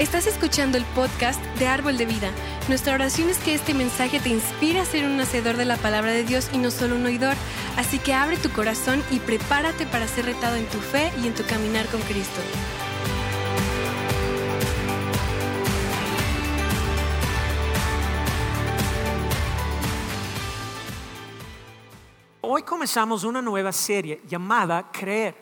Estás escuchando el podcast de Árbol de Vida. Nuestra oración es que este mensaje te inspire a ser un hacedor de la palabra de Dios y no solo un oidor. Así que abre tu corazón y prepárate para ser retado en tu fe y en tu caminar con Cristo. Hoy comenzamos una nueva serie llamada Creer.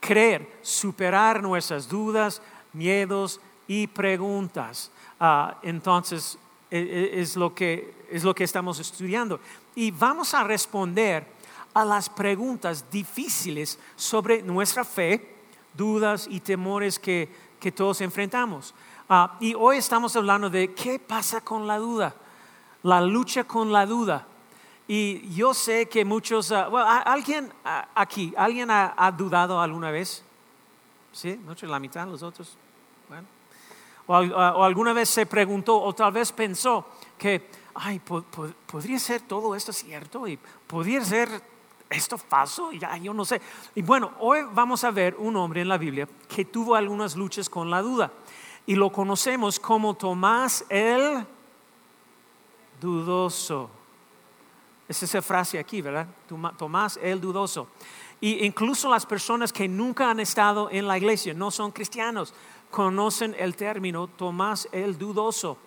Creer, superar nuestras dudas, miedos y preguntas. Ah, entonces, e, e, es lo, que, es lo que estamos estudiando. Y vamos a responder a las preguntas difíciles sobre nuestra fe, dudas y temores que, que todos enfrentamos. Ah, y hoy estamos hablando de qué pasa con la duda, la lucha con la duda. Y yo sé que muchos, ah, ¿alguien aquí, alguien ha, dudado alguna vez? ¿Sí? ¿Mucho? ¿La mitad? ¿Los otros? O, o, alguna vez se preguntó o tal vez pensó que, ay, podría ser todo esto cierto y podría ser esto falso, ya yo no sé. Y bueno, hoy vamos a ver un hombre en la Biblia que tuvo algunas luchas con la duda y lo conocemos como Tomás el dudoso. Es esa frase aquí, ¿verdad? Tomás el dudoso. Y incluso las personas que nunca han estado en la iglesia, no son cristianos, conocen el término Tomás el dudoso.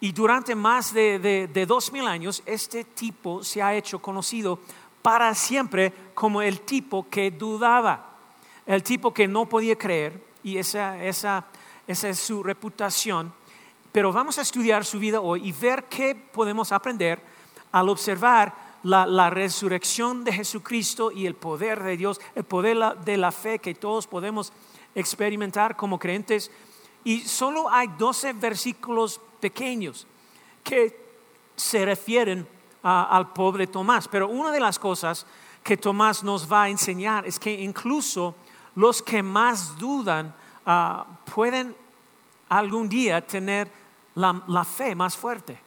Y durante más de, dos mil años, este tipo se ha hecho conocido para siempre como el tipo que dudaba, el tipo que no podía creer, y esa, esa, esa es su reputación. Pero vamos a estudiar su vida hoy y ver qué podemos aprender al observar la, resurrección de Jesucristo y el poder de Dios, el poder de la fe que todos podemos experimentar como creyentes. Y solo hay 12 versículos pequeños que se refieren al pobre Tomás. Pero una de las cosas que Tomás nos va a enseñar es que incluso los que más dudan ah, pueden algún día tener la, fe más fuerte.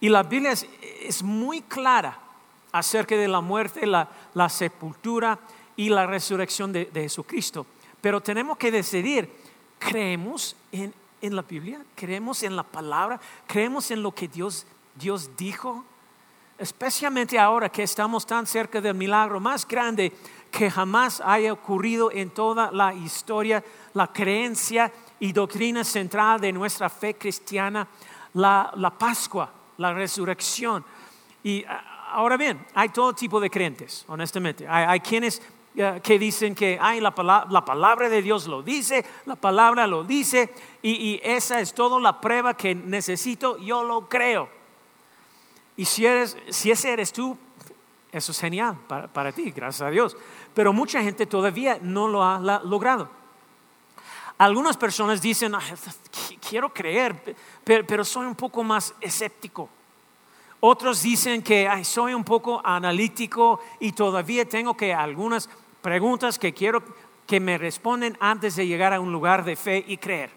Y la Biblia es, muy clara acerca de la muerte, la, sepultura y la resurrección de Jesucristo. Pero tenemos que decidir, ¿creemos en, la Biblia? ¿Creemos en la palabra? ¿Creemos en lo que Dios, Dios dijo? Especialmente ahora que estamos tan cerca del milagro más grande que jamás haya ocurrido en toda la historia, la creencia y doctrina central de nuestra fe cristiana, la, Pascua, la resurrección. Y ahora bien, hay todo tipo de creyentes, honestamente. hay quienes que dicen que ay, la, palabra, de Dios lo dice, la palabra lo dice, y, esa es toda la prueba que necesito, yo lo creo. Y si, eres, si ese eres tú, eso es genial para, ti, gracias a Dios. Pero mucha gente todavía no lo ha logrado. Algunas personas dicen, quiero creer, pero, soy un poco más escéptico. Otros dicen que soy un poco analítico y todavía tengo que algunas preguntas que quiero que me responden antes de llegar a un lugar de fe y creer.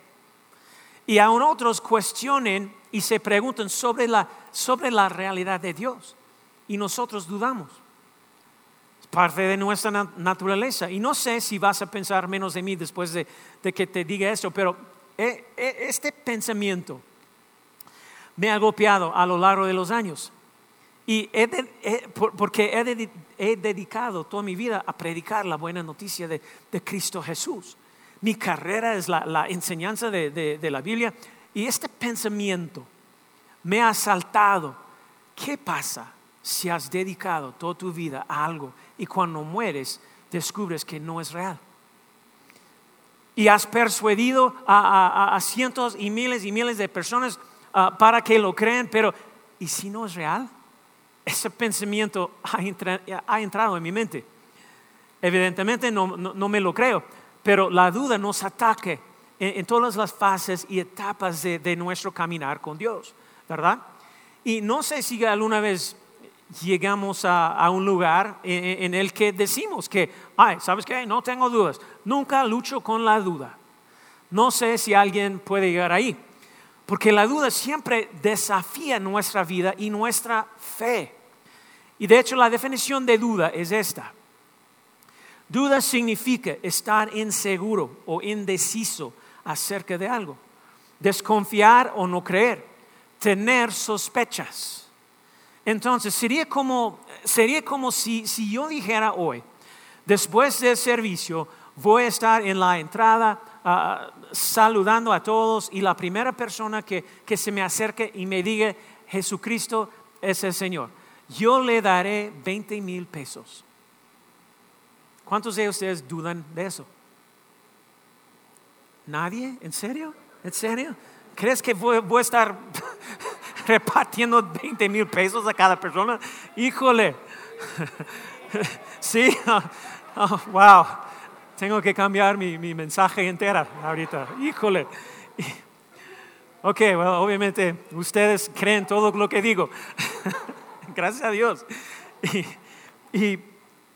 Y aún otros cuestionen y se preguntan sobre la, sobre la realidad de Dios. Y nosotros dudamos. Es parte de nuestra naturaleza. Y no sé si vas a pensar menos de mí después de, de que te diga eso, pero eh, eh, este pensamiento me ha golpeado a lo largo de los años. Y porque he, dedicado toda mi vida a predicar la buena noticia de, Cristo Jesús. Mi carrera es la, enseñanza de, la Biblia y este pensamiento me ha asaltado. ¿Qué pasa si has dedicado toda tu vida a algo y cuando mueres descubres que no es real? Y has persuadido a, cientos y miles y miles de personas ah, para que lo crean, pero ¿y si no es real? Ese pensamiento ha, entrado en mi mente. Evidentemente no, me lo creo, pero la duda nos ataque en, todas las fases y etapas de, nuestro caminar con Dios, ¿verdad? Y no sé si alguna vez llegamos a, un lugar en, el que decimos que, ay, ¿sabes qué? No tengo dudas. Nunca lucho con la duda. No sé si alguien puede llegar ahí. Porque la duda siempre desafía nuestra vida y nuestra fe. Y de hecho la definición de duda es esta. Duda significa estar inseguro o indeciso acerca de algo. desconfiar o no creer, tener sospechas. Entonces, sería como, sería como si, si yo dijera hoy, después del servicio, voy a estar en la entrada ah, saludando a todos y la primera persona que, que se me acerque y me diga, Jesucristo es el Señor, yo le daré 20 mil pesos. ¿Cuántos de ustedes dudan de eso? ¿Nadie? ¿En serio? ¿En serio? ¿Crees que voy, a estar repartiendo 20 mil pesos a cada persona? Híjole. sí, oh, wow. Tengo que cambiar mi, mi, mensaje entera ahorita. Híjole. Ok, bueno, obviamente ustedes creen todo lo que digo. Gracias a Dios. y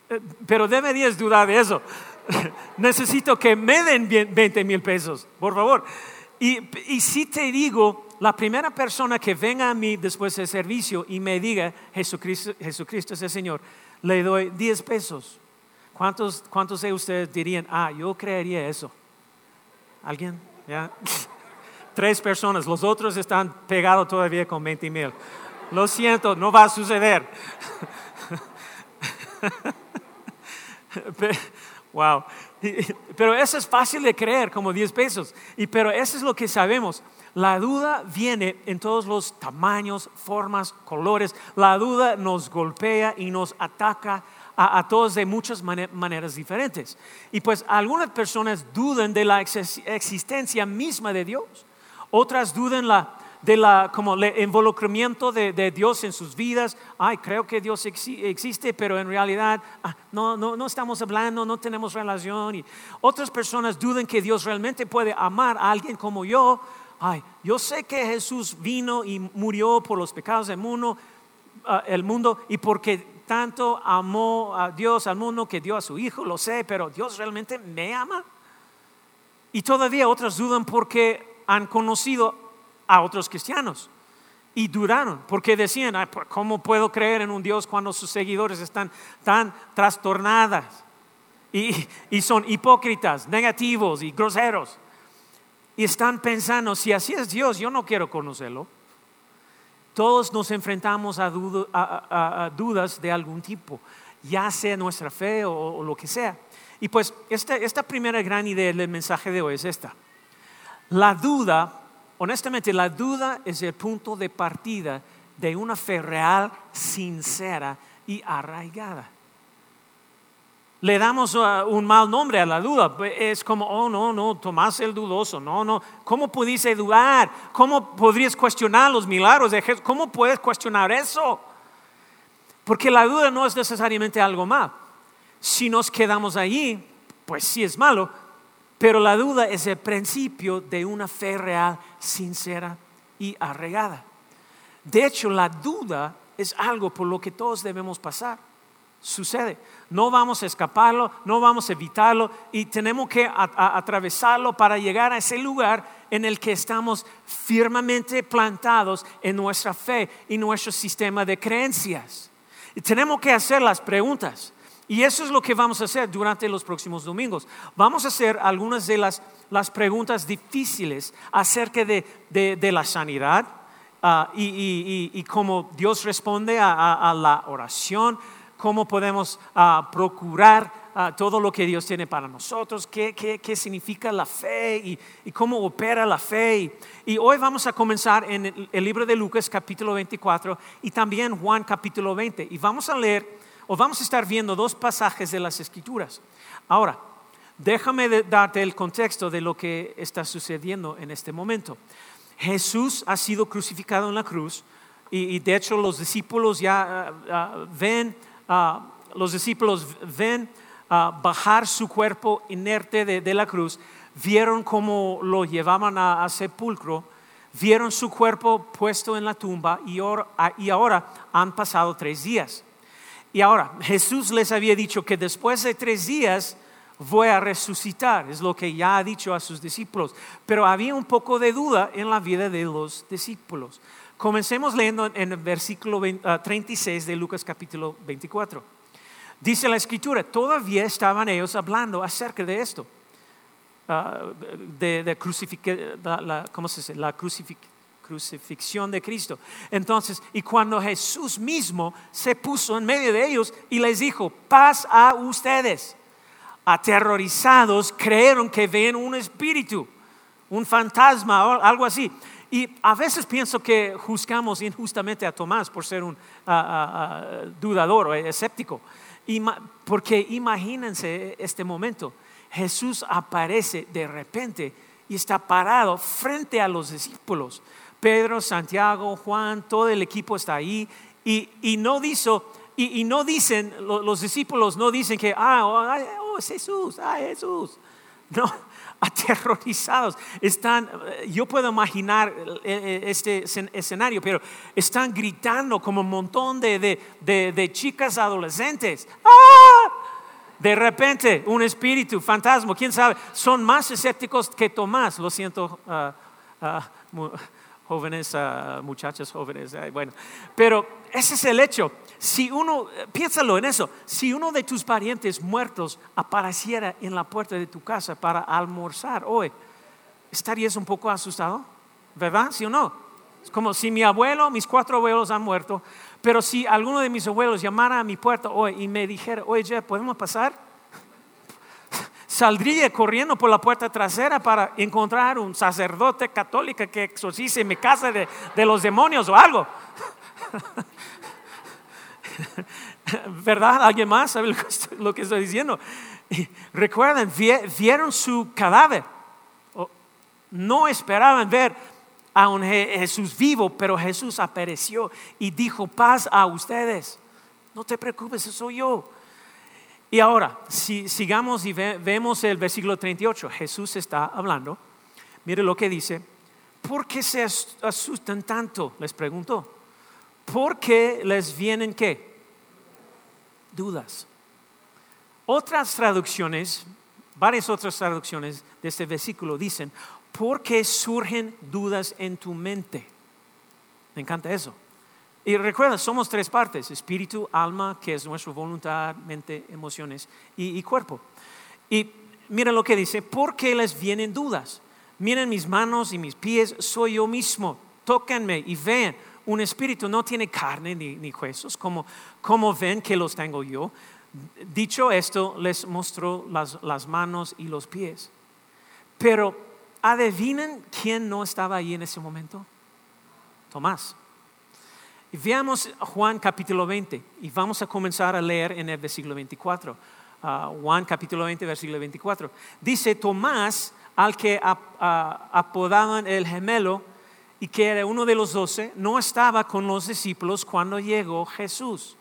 eh, pero deberías dudar de eso. Necesito que me den 20 mil pesos, por favor. Y, y si te digo, la primera persona que venga a mí después del servicio y me diga, Jesucristo, Jesucristo es el Señor, le doy 10 pesos. ¿Cuántos, ¿Cuántos de ustedes dirían, ah, yo creería eso? ¿Alguien? Tres personas, los otros están pegados todavía con 20 mil. Lo siento, no va a suceder. wow. Pero eso es fácil de creer, como 10 pesos. Y, pero eso es lo que sabemos. La duda viene en todos los tamaños, formas, colores. La duda nos golpea y nos ataca a, todos de muchas maneras diferentes. Y pues algunas personas dudan de la existencia misma de Dios. Otras dudan la, de la, como el involucramiento de, Dios en sus vidas. Ay, creo que Dios existe, pero en realidad ah, no, no, no, estamos hablando, no tenemos relación. Y otras personas dudan que Dios realmente puede amar a alguien como yo. Ay, yo sé que Jesús vino y murió por los pecados del mundo, ah, el mundo y porque tanto amó a Dios al mundo que dio a su Hijo, lo sé, pero Dios realmente me ama. Y todavía otras dudan porque han conocido a otros cristianos. Y duraron, porque decían, ¿cómo puedo creer en un Dios cuando sus seguidores están tan trastornadas? Y, y son hipócritas, negativos y groseros. Y están pensando, si así es Dios, yo no quiero conocerlo. Todos nos enfrentamos a, dudas de algún tipo, ya sea nuestra fe o, lo que sea. Y pues esta, esta primera gran idea del mensaje de hoy es esta. La duda honestamente, la duda es el punto de partida de una fe real, sincera y arraigada. Le damos uh, un mal nombre a la duda. Es como, oh, no, no, Tomás el dudoso. No, no. ¿Cómo pudiste dudar? ¿Cómo podrías cuestionar los milagros de Jesús? ¿Cómo puedes cuestionar eso? Porque la duda no es necesariamente algo malo. Si nos quedamos allí, pues sí es malo, pero la duda es el principio de una fe real, sincera y arregada. De hecho, la duda es algo por lo que todos debemos pasar. Sucede. No vamos a escaparlo, no vamos a evitarlo y tenemos que atravesarlo para llegar a ese lugar en el que estamos firmemente plantados en nuestra fe y nuestro sistema de creencias. Y tenemos que hacer las preguntas. Y eso es lo que vamos a hacer durante los próximos domingos. Vamos a hacer algunas de las, preguntas difíciles acerca de, la sanidad ah, y, cómo Dios responde a, la oración, cómo podemos ah, procurar ah, todo lo que Dios tiene para nosotros, qué, significa la fe y, cómo opera la fe. Y, hoy vamos a comenzar en el, el libro de Lucas capítulo 24 y también Juan capítulo 20. Y vamos a leer o vamos a estar viendo dos pasajes de las escrituras. Ahora, déjame darte el contexto de lo que está sucediendo en este momento. Jesús ha sido crucificado en la cruz y, de hecho los discípulos ya ah, ah, ven, ah, los discípulos ven bajar su cuerpo inerte de, la cruz, vieron cómo lo llevaban a, sepulcro, vieron su cuerpo puesto en la tumba y ahora han pasado tres días. Y ahora, Jesús les había dicho que después de tres días voy a resucitar, es lo que ya ha dicho a sus discípulos. Pero había un poco de duda en la vida de los discípulos. Comencemos leyendo en el versículo 36 ah, de Lucas capítulo 24. Dice la escritura, todavía estaban ellos hablando acerca de esto. ah, de, de la, ¿cómo se dice? La crucifixión de Cristo. Entonces, y cuando Jesús mismo se puso en medio de ellos y les dijo, paz a ustedes. Aterrorizados, creyeron que ven un espíritu, un fantasma o algo así. Y a veces pienso que juzgamos injustamente a Tomás por ser un ah, ah, dudador o escéptico. Ima- porque imagínense este momento. Jesús aparece de repente y está parado frente a los discípulos. Pedro, Santiago, Juan, todo el equipo está ahí y, y no dice, y, y no dicen, lo- los discípulos no dicen que, ah, oh, oh, es Jesús, ah, Jesús. No, aterrorizados. Están, eh, yo puedo imaginar eh, eh, este escen- escenario, pero están gritando como un montón de, de- de- chicas adolescentes. ¡Ah! De repente, un espíritu, fantasma, quién sabe, son más escépticos que Tomás. Lo siento, ah, ah, jóvenes, ah, muchachos jóvenes. bueno, pero ese es el hecho. Si uno, piénsalo en eso, si uno de tus parientes muertos apareciera en la puerta de tu casa para almorzar hoy, ¿estarías un poco asustado? ¿Verdad? ¿Sí o no? Es como si mi abuelo, mis cuatro abuelos han muerto, pero si alguno de mis abuelos llamara a mi puerta hoy y me dijera, oye, Jeff, ¿podemos pasar? Saldría corriendo por la puerta trasera para encontrar un sacerdote católico que exorcice mi casa de, de los demonios o algo. ¿Verdad? ¿Alguien más sabe lo que estoy, diciendo? Recuerden, vie- vieron su cadáver. No esperaban ver a un Je- Jesús vivo, pero Jesús apareció y dijo, paz a ustedes. No te preocupes, soy yo. Y ahora, si sigamos y ve- vemos el versículo 38, Jesús está hablando. Mire lo que dice. ¿Por qué se as- asustan tanto? Les preguntó. ¿Por qué les vienen qué? Dudas. Otras traducciones, varias otras traducciones de este versículo dicen, ¿por qué surgen dudas en tu mente? Me encanta eso. Y recuerda, somos tres partes, espíritu, alma, que es nuestra voluntad, mente, emociones y, y cuerpo. Y mira lo que dice, ¿por qué les vienen dudas? Miren mis manos y mis pies, soy yo mismo, tóquenme y vean. Un espíritu no tiene carne ni, ni huesos, como, como ven que los tengo yo. Dicho esto, les mostró las, las manos y los pies. Pero adivinen quién no estaba ahí en ese momento. Tomás. Veamos Juan capítulo 20 y vamos a comenzar a leer en el versículo 24. Ah, Juan capítulo 20, versículo 24. Dice Tomás, al que ah, apodaban el gemelo y que era uno de los doce, no estaba con los discípulos cuando llegó Jesús.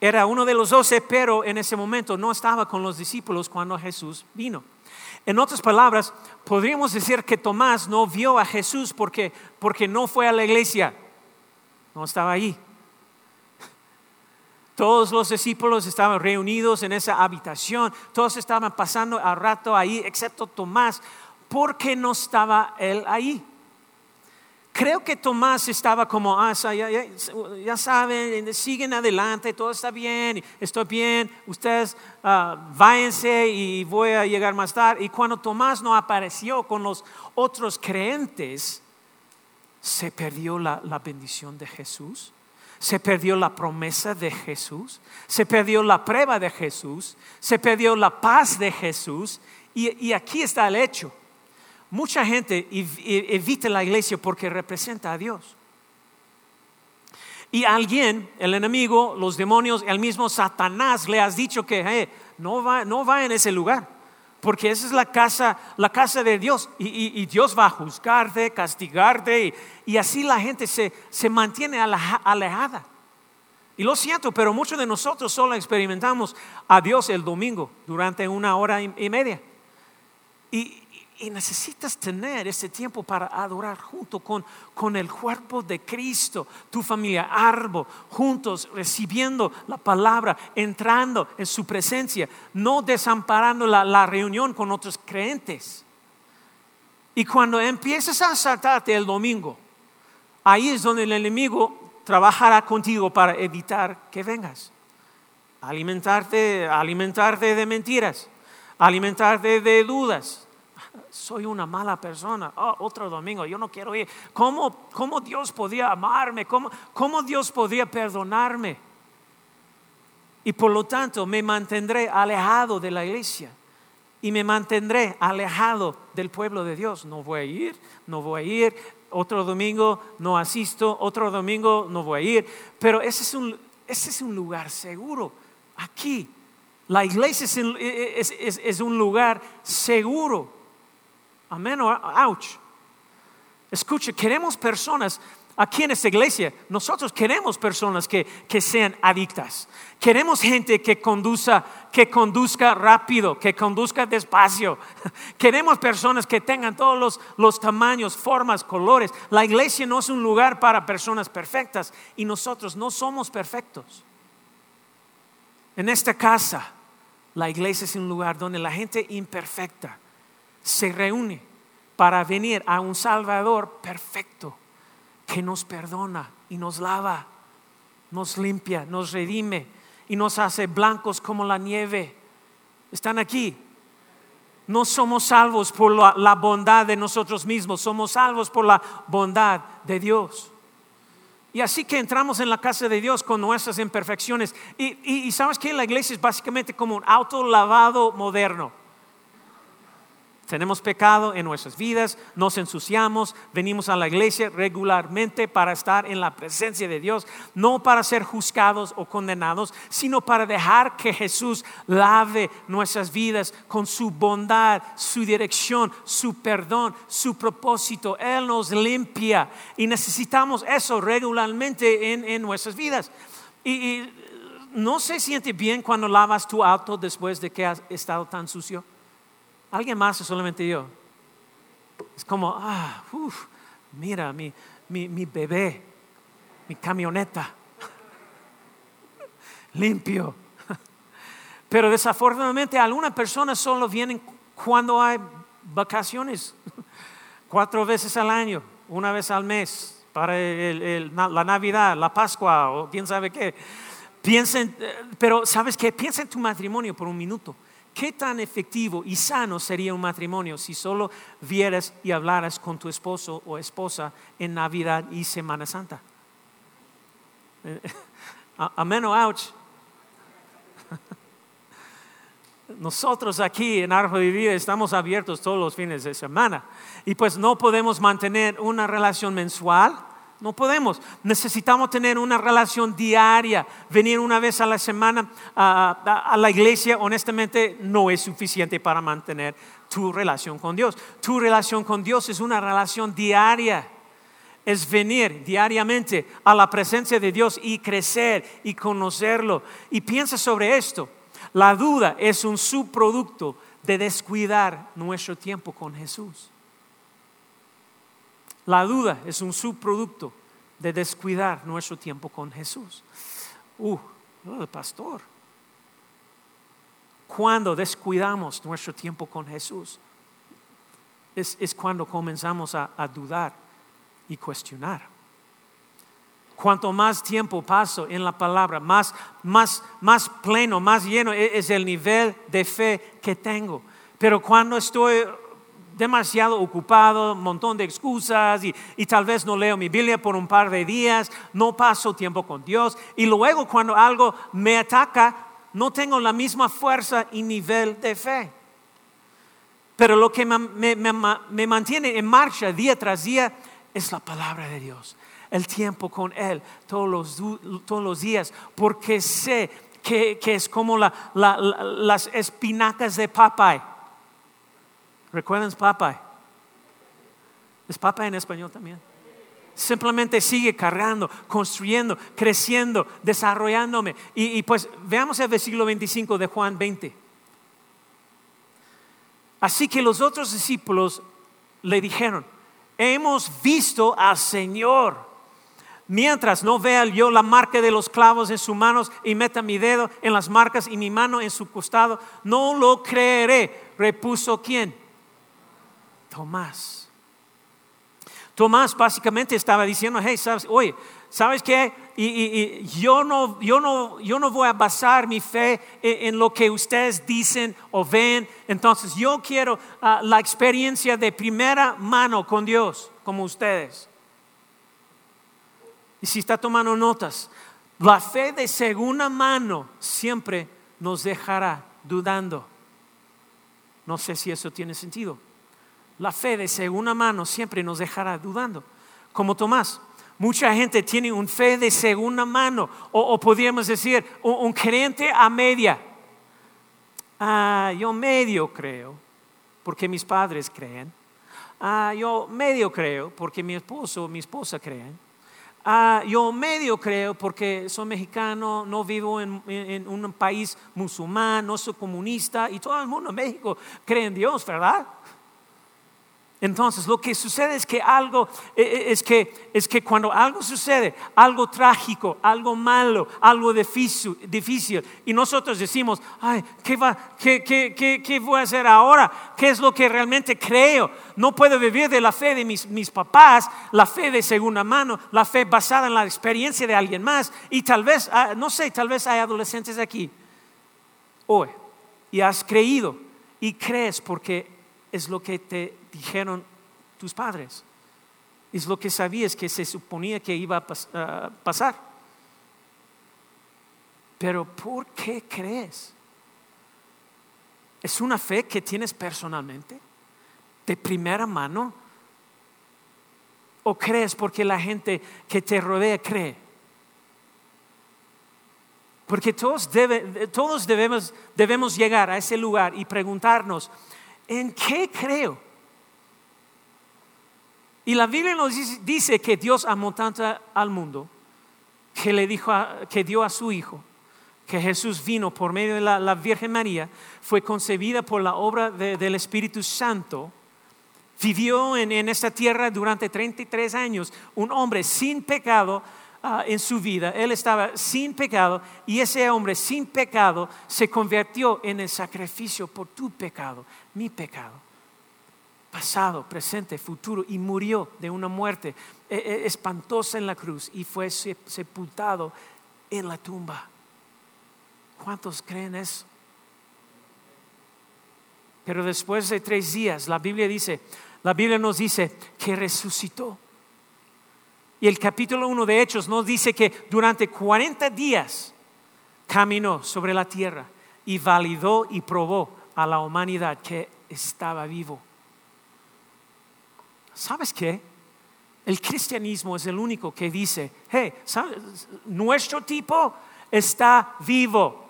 Era uno de los doce, pero en ese momento no estaba con los discípulos cuando Jesús vino. En otras palabras, podríamos decir que Tomás no vio a Jesús porque, porque no fue a la iglesia, no estaba allí. Todos los discípulos estaban reunidos en esa habitación, todos estaban pasando a rato ahí, excepto Tomás, porque no estaba él ahí. Creo que Tomás estaba como, ah, ya, saben, siguen adelante, todo está bien, estoy bien, ustedes ah, váyanse y voy a llegar más tarde. Y cuando Tomás no apareció con los otros creyentes, se perdió la, la bendición de Jesús, se perdió la promesa de Jesús, se perdió la prueba de Jesús, se perdió la paz de Jesús. Y, y aquí está el hecho. Mucha gente ev- evita la iglesia porque representa a Dios. Y alguien, el enemigo, los demonios, el mismo Satanás le has dicho que "Eh, no, va, no va en ese lugar, porque esa es la casa, la casa de Dios. Y, Dios va a juzgarte, castigarte, y, y así la gente se, se mantiene aleja- alejada. Y lo siento, pero muchos de nosotros solo experimentamos a Dios el domingo durante una hora y media. Y, y necesitas tener ese tiempo para adorar junto con, con el cuerpo de Cristo, tu familia, árbol, juntos recibiendo la palabra, entrando en su presencia, no desamparando la, reunión con otros creyentes. Y cuando empiezas a saltarte el domingo, ahí es donde el enemigo trabajará contigo para evitar que vengas. Alimentarte, alimentarte de mentiras, alimentarte de dudas, soy una mala persona. Oh, otro domingo, yo no quiero ir. ¿Cómo, cómo Dios podía amarme? ¿Cómo, ¿Cómo Dios podía perdonarme? Y por lo tanto me mantendré alejado de la iglesia y me mantendré alejado del pueblo de Dios. No voy a ir, no voy a ir. Otro domingo no asisto, otro domingo no voy a ir. Pero ese es un, ese es un lugar seguro. Aquí, la iglesia es, un lugar seguro. Amén. Ouch. Escuche, queremos personas aquí en esta iglesia, nosotros queremos personas que, sean adictas. Queremos gente que conduzca, que conduzca rápido, que conduzca despacio. Queremos personas que tengan todos los, los tamaños, formas, colores. La iglesia no es un lugar para personas perfectas y nosotros no somos perfectos. En esta casa, la iglesia es un lugar donde la gente imperfecta se reúne para venir a un Salvador perfecto que nos perdona y nos lava, nos limpia, nos redime y nos hace blancos como la nieve. ¿Están aquí? No somos salvos por la, bondad de nosotros mismos, somos salvos por la bondad de Dios. Y así que entramos en la casa de Dios con nuestras imperfecciones. Y, y sabes que la iglesia es básicamente como un auto lavado moderno. Tenemos pecado en nuestras vidas, nos ensuciamos, venimos a la iglesia regularmente para estar en la presencia de Dios, no para ser juzgados o condenados, sino para dejar que Jesús lave nuestras vidas con su bondad, su dirección, su perdón, su propósito. Él nos limpia y necesitamos eso regularmente en, nuestras vidas. Y, y no se siente bien cuando lavas tu auto después de que has estado tan sucio. ¿Alguien más o solamente yo? Es como, ah, uf, mira mi, mi, mi bebé, mi camioneta, limpio. Pero desafortunadamente algunas personas solo vienen cuando hay vacaciones, cuatro veces al año, una vez al mes, para la Navidad, la Pascua o quién sabe qué. Piensen, eh, pero ¿sabes qué? Piensa en tu matrimonio por un minuto. ¿Qué tan efectivo y sano sería un matrimonio si solo vieras y hablaras con tu esposo o esposa en Navidad y Semana Santa? Amén o ouch. Nosotros aquí en Arjo de Vida estamos abiertos todos los fines de semana y pues no podemos mantener una relación mensual no podemos. Necesitamos tener una relación diaria. Venir una vez a la semana a, la iglesia, honestamente, no es suficiente para mantener tu relación con Dios. Tu relación con Dios es una relación diaria. Es venir diariamente a la presencia de Dios y crecer y conocerlo. Y piensa sobre esto. La duda es un subproducto de descuidar nuestro tiempo con Jesús. La duda es un subproducto de descuidar nuestro tiempo con Jesús. Uh, el pastor. Cuando descuidamos nuestro tiempo con Jesús, es, cuando comenzamos a, dudar y cuestionar. Cuanto más tiempo paso en la palabra, más, más, más pleno, más lleno e, es el nivel de fe que tengo. Pero cuando estoy demasiado ocupado, un montón de excusas y, tal vez no leo mi Biblia por un par de días, no paso tiempo con Dios y luego cuando algo me ataca, no tengo la misma fuerza y nivel de fe. Pero lo que me, mantiene en marcha día tras día es la palabra de Dios, el tiempo con Él todos los, todos los días, porque sé que, es como las espinacas de Popeye ¿Recuerdan Papa? Es Papa en español también. Simplemente sigue cargando, construyendo, creciendo, desarrollándome. Y, pues veamos el versículo 25 de Juan 20. Así que los otros discípulos le dijeron, hemos visto al Señor. Mientras no vea yo la marca de los clavos en sus manos y meta mi dedo en las marcas y mi mano en su costado, no lo creeré. Repuso quién? Tomás. Tomás básicamente estaba diciendo, hey, ¿sabes? oye, ¿Sabes qué? Y, yo, no, yo, no, yo no voy a basar mi fe en, lo que ustedes dicen o ven. Entonces yo quiero ah, la experiencia de primera mano con Dios, como ustedes. Y si está tomando notas, la fe de segunda mano siempre nos dejará dudando. No sé si eso tiene sentido. La fe de segunda mano siempre nos dejará dudando. Como Tomás, mucha gente tiene un fe de segunda mano, o, podríamos decir, un, creyente a media. Ah, yo medio creo, porque mis padres creen. Ah, yo medio creo, porque mi esposo o mi esposa creen. Ah, yo medio creo porque soy mexicano, no vivo en, un país musulmán, no soy comunista y todo el mundo en México cree en Dios, ¿verdad? Entonces, lo que sucede es que algo, e, e, es que, es que cuando algo sucede, algo trágico, algo malo, algo difícil, difícil y nosotros decimos, ay, ¿qué, va, qué, qué, qué, qué voy a hacer ahora? ¿Qué es lo que realmente creo? No puedo vivir de la fe de mis, mis papás, la fe de segunda mano, la fe basada en la experiencia de alguien más. Y tal vez, ah, no sé, tal vez hay adolescentes aquí hoy y has creído y crees porque es lo que te dijeron tus padres. Es lo que sabías que se suponía que iba a pasar. Pero ¿por qué crees? ¿Es una fe que tienes personalmente? ¿De primera mano? ¿O crees porque la gente que te rodea cree? Porque todos, todos debemos, debemos llegar a ese lugar y preguntarnos, ¿en qué creo? Y la Biblia nos dice que Dios amó tanto al mundo que le dijo que dio a su hijo, que Jesús vino por medio de la, Virgen María, fue concebida por la obra del Espíritu Santo, vivió en, esta tierra durante 33 años, un hombre sin pecado ah, en su vida, él estaba sin pecado y ese hombre sin pecado se convirtió en el sacrificio por tu pecado, mi pecado pasado, presente, futuro, y murió de una muerte eh, eh, espantosa en la cruz y fue sepultado en la tumba. ¿Cuántos creen eso? Pero después de tres días, la Biblia dice, la Biblia nos dice que resucitó. Y el capítulo 1 de Hechos nos dice que durante 40 días caminó sobre la tierra y validó y probó a la humanidad que estaba vivo. ¿Sabes qué? El cristianismo es el único que dice, hey, nuestro tipo está vivo.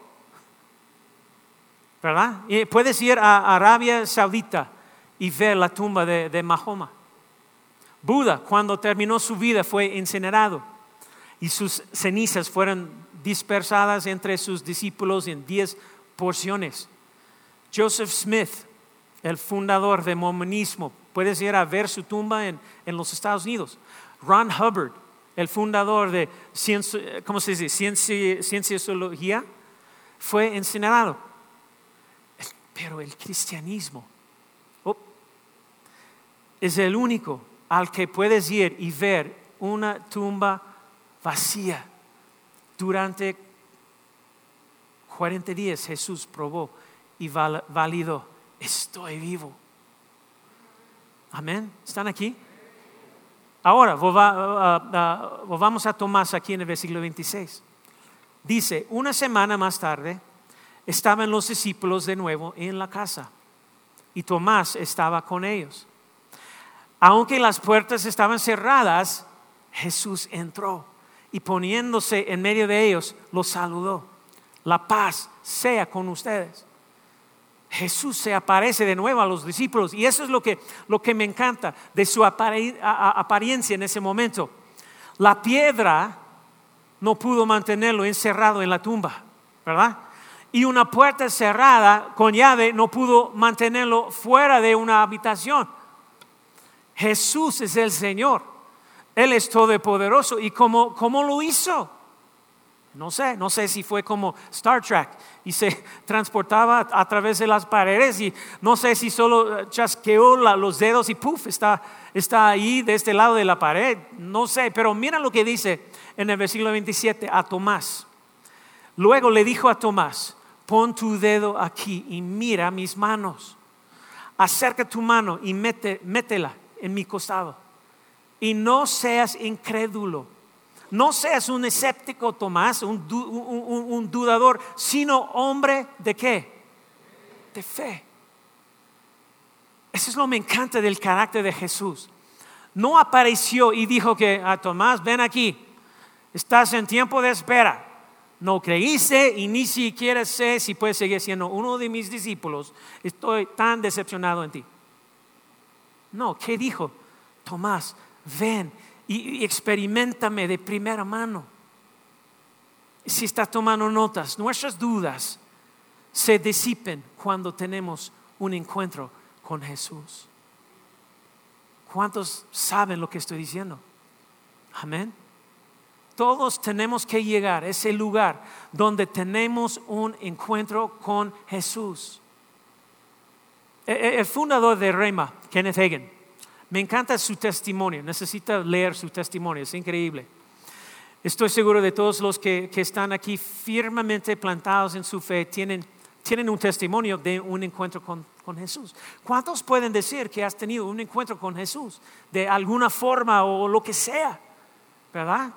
¿Verdad? Y puedes ir a Arabia Saudita y ver la tumba de, de Mahoma. Buda, cuando terminó su vida, fue incinerado y sus cenizas fueron dispersadas entre sus discípulos en diez porciones. Joseph Smith, el fundador del mormonismo, Puedes ir a ver su tumba en, los Estados Unidos. Ron Hubbard, el fundador de ciencia, ¿cómo se dice? Ciencia, cienciología, fue incinerado. Pero el cristianismo es el único al que puedes ir y ver una tumba vacía. Durante 40 días Jesús probó y validó, estoy vivo. Amén. ¿Están aquí? Ahora, vamos a Tomás aquí en el versículo 26. Dice, una semana más tarde estaban los discípulos de nuevo en la casa y Tomás estaba con ellos. Aunque las puertas estaban cerradas, Jesús entró y poniéndose en medio de ellos, los saludó. La paz sea con ustedes. Jesús se aparece de nuevo a los discípulos y eso es lo que, lo que me encanta de su apariencia en ese momento. La piedra no pudo mantenerlo encerrado en la tumba, ¿verdad? Y una puerta cerrada con llave no pudo mantenerlo fuera de una habitación. Jesús es el Señor. Él es todopoderoso. ¿Y cómo, cómo lo hizo? No sé, no sé si fue como Star Trek y se transportaba a través de las paredes y no sé si solo eh, chasqueó los dedos y puff, está, está ahí de este lado de la pared. No sé, pero mira lo que dice en el versículo 27 a Tomás. Luego le dijo a Tomás, pon tu dedo aquí y mira mis manos. Acerca tu mano y métela en mi costado. Y no seas incrédulo no seas un escéptico, Tomás, un, dudador, sino hombre de qué? De fe. Eso es lo que me encanta del carácter de Jesús. No apareció y dijo que a ah, Tomás, ven aquí, estás en tiempo de espera. No creíste y ni siquiera sé si puedes seguir siendo uno de mis discípulos. Estoy tan decepcionado en ti. No, ¿qué dijo? Tomás, ven y, experimentame de primera mano. Si estás tomando notas, nuestras dudas se disipen cuando tenemos un encuentro con Jesús. ¿Cuántos saben lo que estoy diciendo? Amén. Todos tenemos que llegar a ese lugar donde tenemos un encuentro con Jesús. E, e, el fundador de Rema, Kenneth Hagen, me encanta su testimonio, necesita leer su testimonio, es increíble. Estoy seguro de todos los que, están aquí firmemente plantados en su fe tienen, tienen un testimonio de un encuentro con, con, Jesús. ¿Cuántos pueden decir que has tenido un encuentro con Jesús de alguna forma o lo que sea? ¿Verdad?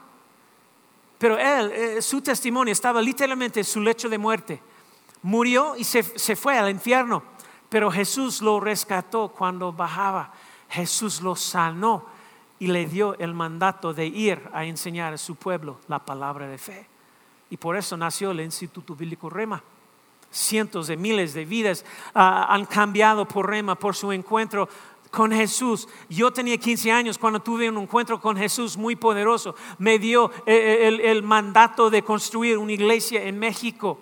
Pero él, eh, su testimonio estaba literalmente en su lecho de muerte. Murió y se, se fue al infierno, pero Jesús lo rescató cuando bajaba Jesús lo sanó y le dio el mandato de ir a enseñar a su pueblo la palabra de fe. Y por eso nació el Instituto Bíblico Rema. Cientos de miles de vidas ah, han cambiado por Rema, por su encuentro con Jesús. Yo tenía 15 años cuando tuve un encuentro con Jesús muy poderoso. Me dio eh, eh, el, el mandato de construir una iglesia en México.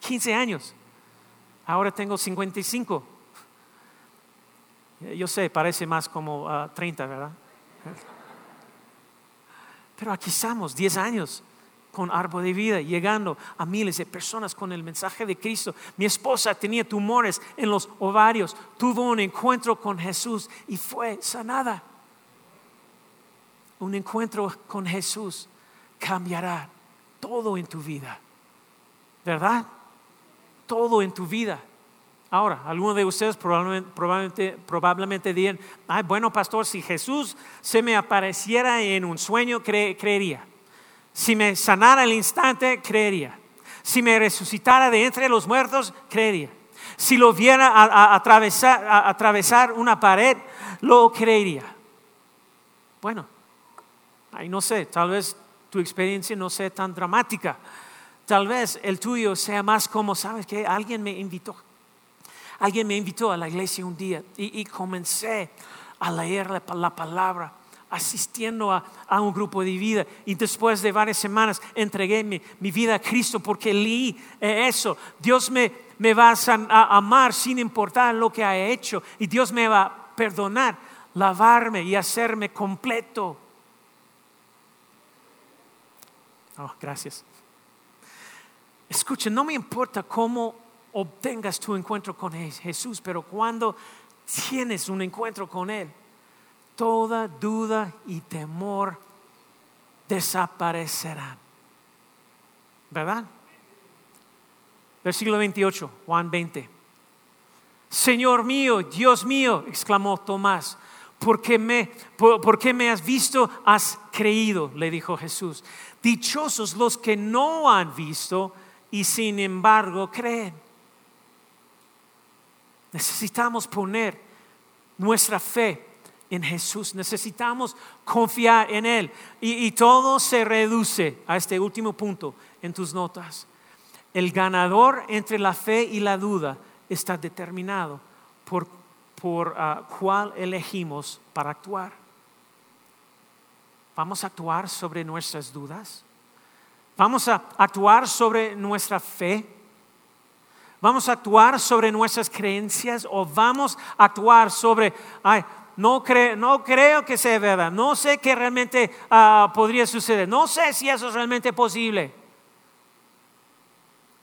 15 años. Ahora tengo 55 yo sé, parece más como 30, ah, ¿verdad? Pero aquí estamos, 10 años con árbol de vida, llegando a miles de personas con el mensaje de Cristo. Mi esposa tenía tumores en los ovarios, tuvo un encuentro con Jesús y fue sanada. Un encuentro con Jesús cambiará todo en tu vida, ¿verdad? Todo en tu vida. Ahora, algunos de ustedes probablemente, probablemente, digan, Ay, bueno, pastor, si Jesús se me apareciera en un sueño, creería. Si me sanara al instante, creería. Si me resucitara de entre los muertos, creería. Si lo viera a, atravesar, una pared, lo creería. Bueno, ahí no sé, tal vez tu experiencia no sea tan dramática. Tal vez el tuyo sea más como, ¿sabes que Alguien me invitó Alguien me invitó a la iglesia un día y, comencé a leer la, palabra asistiendo a, un grupo de vida y después de varias semanas entregué mi, vida a Cristo porque leí eh, eso. Dios me, va a, amar sin importar lo que ha hecho y Dios me va a perdonar, lavarme y hacerme completo. Oh, gracias. Escuchen, no me importa cómo obtengas tu encuentro con Jesús, pero cuando tienes un encuentro con Él, toda duda y temor desaparecerán. ¿Verdad? Versículo 28, Juan 20. Señor mío, Dios mío, exclamó Tomás, porque me, por, me has visto, has creído, le dijo Jesús. Dichosos los que no han visto y sin embargo creen. Necesitamos poner nuestra fe en Jesús. Necesitamos confiar en Él. Y, todo se reduce a este último punto en tus notas. El ganador entre la fe y la duda está determinado por, por ah, cuál elegimos para actuar. ¿Vamos a actuar sobre nuestras dudas? ¿Vamos a actuar sobre nuestra fe? ¿Vamos a actuar sobre nuestras creencias o vamos a actuar sobre, ay, no, no creo que sea verdad, no sé qué realmente ah, podría suceder, no sé si eso es realmente posible.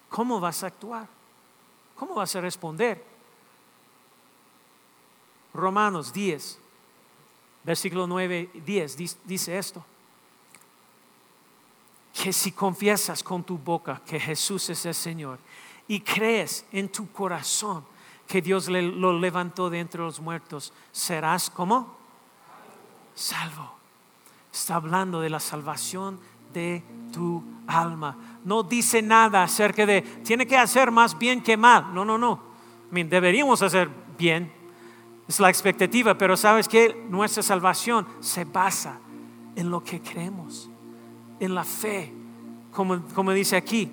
¿Cómo vas a actuar? ¿Cómo vas a responder? Romanos 10, versículo 9, 10 dice esto. Que si confiesas con tu boca que Jesús es el Señor y crees en tu corazón que Dios lo levantó de entre los muertos, serás como salvo. Está hablando de la salvación de tu alma. No dice nada acerca de, tiene que hacer más bien que mal. No, no, no. deberíamos hacer bien. Es la expectativa, pero sabes que nuestra salvación se basa en lo que creemos, en la fe, como, como dice aquí,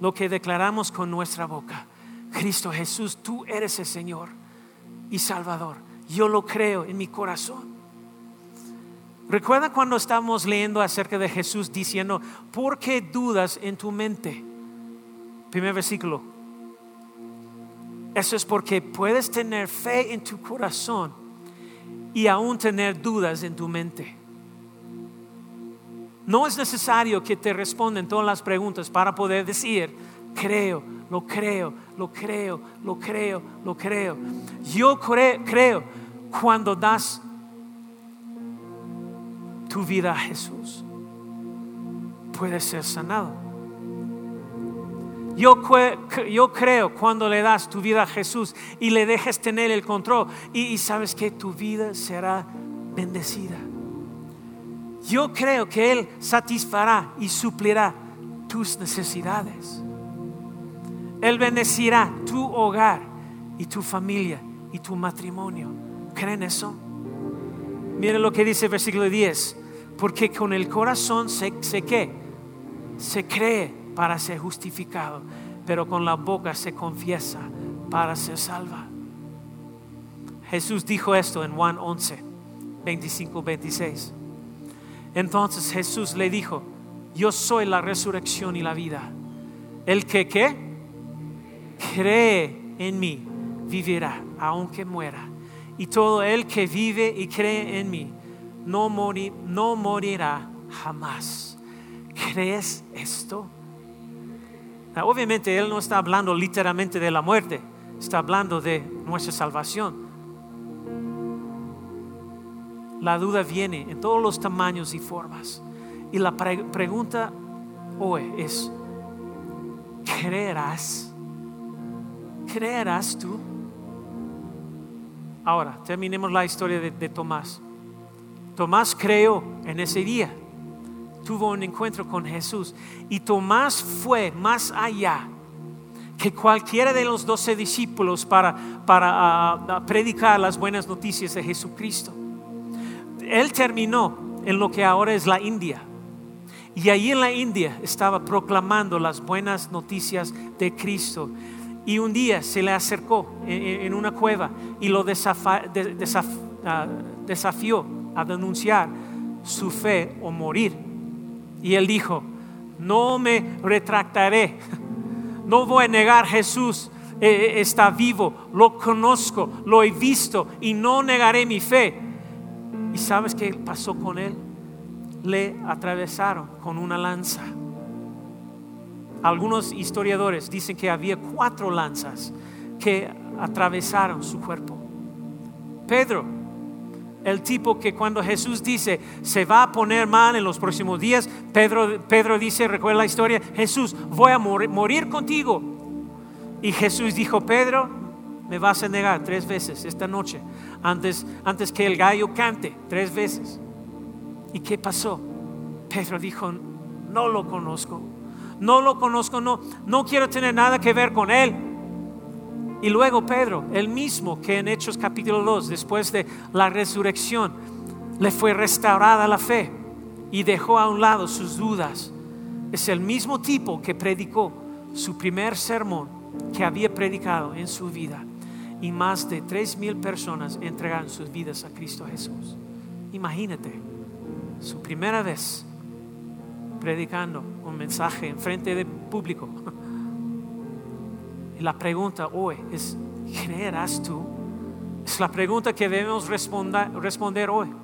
lo que declaramos con nuestra boca. Cristo Jesús, tú eres el Señor y Salvador. Yo lo creo en mi corazón. Recuerda cuando estamos leyendo acerca de Jesús diciendo, ¿por qué dudas en tu mente? Primer versículo. Eso es porque puedes tener fe en tu corazón y aún tener dudas en tu mente. No es necesario que te respondan todas las preguntas para poder decir, creo, lo creo, lo creo, lo creo, lo creo. Yo creo cuando das tu vida a Jesús, puedes ser sanado. Yo, yo, creo cuando le das tu vida a Jesús y le dejes tener el control y, sabes que tu vida será bendecida. Yo creo que Él satisfará y suplirá tus necesidades. Él bendecirá tu hogar y tu familia y tu matrimonio. ¿Creen eso? Miren lo que dice el versículo 10 porque con el corazón se, se, se cree para ser justificado, pero con la boca se confiesa para ser salva. Jesús dijo esto en Juan 11, 25, 26. Entonces Jesús le dijo, yo soy la resurrección y la vida. El que? Cree en mí, vivirá aunque muera. Y todo el que vive y cree en mí, no morirá jamás. ¿Crees esto? Obviamente Él no está hablando literalmente de la muerte, está hablando de nuestra salvación. La duda viene en todos los tamaños y formas. Y la pregunta hoy es, ¿creerás? ¿Creerás tú? Ahora, terminemos la historia de Tomás. Tomás creó en ese día, tuvo un encuentro con Jesús y Tomás fue más allá que cualquiera de los doce discípulos para, para ah, ah, predicar las buenas noticias de Jesucristo. Él terminó en lo que ahora es la India. Y allí en la India estaba proclamando las buenas noticias de Cristo. Y un día se le acercó en, una cueva y lo ah, desafió a denunciar su fe o morir. Y él dijo, no me retractaré, no voy a negar Jesús eh, eh, está vivo, lo conozco, lo he visto y no negaré mi fe. ¿Y sabes qué pasó con él? Le atravesaron con una lanza. Algunos historiadores dicen que había cuatro lanzas que atravesaron su cuerpo. Pedro el tipo que cuando Jesús dice se va a poner mal en los próximos días, Pedro, Pedro dice, recuerda la historia, Jesús, voy a morir, contigo. Y Jesús dijo, Pedro, me vas a negar tres veces esta noche, antes, antes que el gallo cante, tres veces. ¿Y qué pasó? Pedro dijo, no lo conozco, no lo conozco, no, no quiero tener nada que ver con él. Y luego Pedro, el mismo que en Hechos capítulo 2, después de la resurrección, le fue restaurada la fe y dejó a un lado sus dudas. Es el mismo tipo que predicó su primer sermón que había predicado en su vida. Y más de tres mil personas entregaron sus vidas a Cristo Jesús. Imagínate, su primera vez predicando un mensaje en frente de público. Y la pregunta hoy es, ¿creerás tú Es la pregunta que debemos responder hoy.